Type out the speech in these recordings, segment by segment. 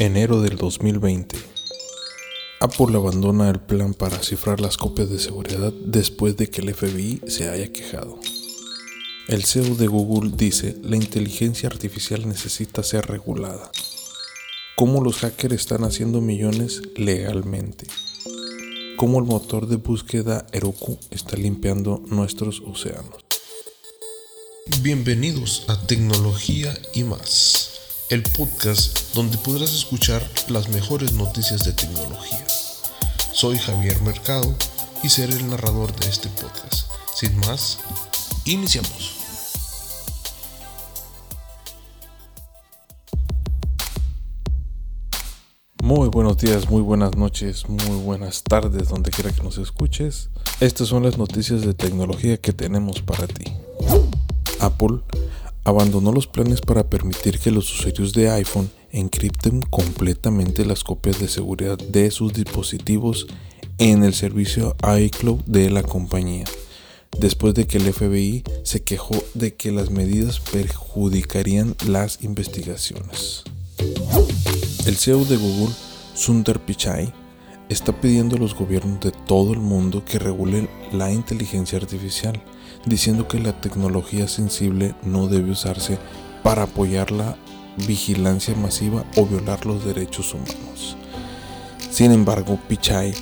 Enero del 2020. Apple abandona el plan para cifrar las copias de seguridad después de que el FBI se haya quejado. El CEO de Google dice, la inteligencia artificial necesita ser regulada. ¿Cómo los hackers están haciendo millones legalmente? ¿Cómo el motor de búsqueda Heroku está limpiando nuestros océanos? Bienvenidos a Tecnología y más, el podcast donde podrás escuchar las mejores noticias de tecnología. Soy Javier Mercado y seré el narrador de este podcast. Sin más, iniciamos. Muy buenos días, muy buenas noches, muy buenas tardes, donde quiera que nos escuches. Estas son las noticias de tecnología que tenemos para ti. Apple abandonó los planes para permitir que los usuarios de iPhone encripten completamente las copias de seguridad de sus dispositivos en el servicio iCloud de la compañía, después de que el FBI se quejó de que las medidas perjudicarían las investigaciones. El CEO de Google, Sundar Pichai, está pidiendo a los gobiernos de todo el mundo que regulen la inteligencia artificial, diciendo que la tecnología sensible no debe usarse para apoyar la vigilancia masiva o violar los derechos humanos. Sin embargo, Pichai,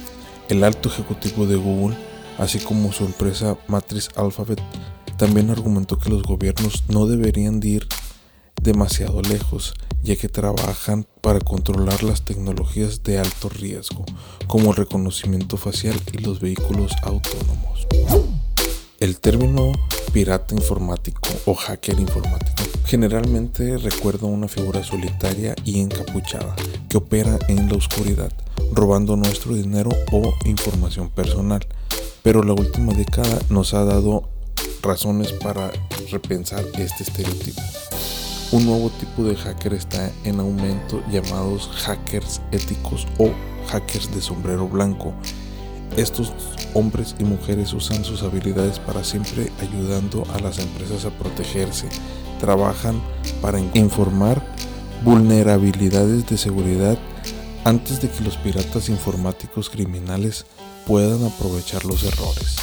el alto ejecutivo de Google, así como su empresa matriz Alphabet, también argumentó que los gobiernos no deberían ir demasiado lejos, ya que trabajan para controlar las tecnologías de alto riesgo, como el reconocimiento facial y los vehículos autónomos. El término pirata informático o hacker informático generalmente recuerda a una figura solitaria y encapuchada que opera en la oscuridad, robando nuestro dinero o información personal. Pero la última década nos ha dado razones para repensar este estereotipo. Un nuevo tipo de hacker está en aumento llamados hackers éticos o hackers de sombrero blanco. Estos hombres y mujeres usan sus habilidades para siempre ayudando a las empresas a protegerse. Trabajan para informar vulnerabilidades de seguridad antes de que los piratas informáticos criminales puedan aprovechar los errores.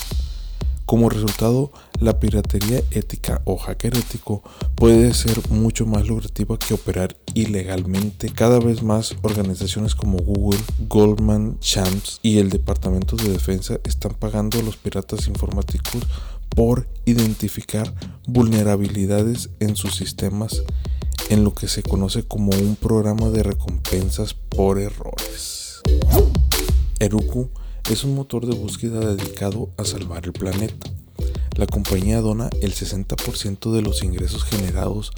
Como resultado, la piratería ética o hacker ético puede ser mucho más lucrativa que operar ilegalmente. Cada vez más organizaciones como Google, Goldman Sachs y el Departamento de Defensa están pagando a los piratas informáticos por identificar vulnerabilidades en sus sistemas en lo que se conoce como un programa de recompensas por errores. Heroku es un motor de búsqueda dedicado a salvar el planeta. La compañía dona el 60% de los ingresos generados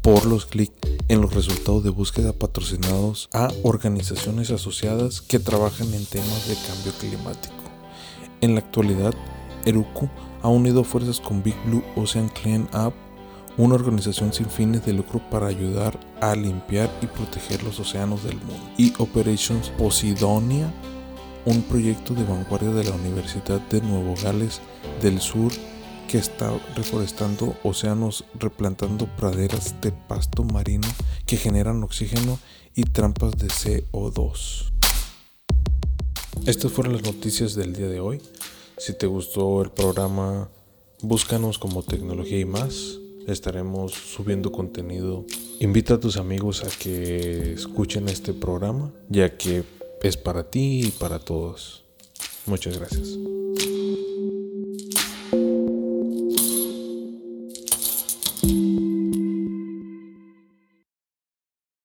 por los clics en los resultados de búsqueda patrocinados a organizaciones asociadas que trabajan en temas de cambio climático. En la actualidad, Heroku ha unido fuerzas con Big Blue Ocean Clean Up, una organización sin fines de lucro para ayudar a limpiar y proteger los océanos del mundo, y Operations Posidonia, un proyecto de vanguardia de la Universidad de Nuevo Gales del Sur que está reforestando océanos, replantando praderas de pasto marino que generan oxígeno y trampas de CO2. Estas fueron las noticias del día de hoy. Si te gustó el programa, búscanos como Tecnología y más. Estaremos subiendo contenido. Invita a tus amigos a que escuchen este programa, ya que es para ti y para todos. Muchas gracias.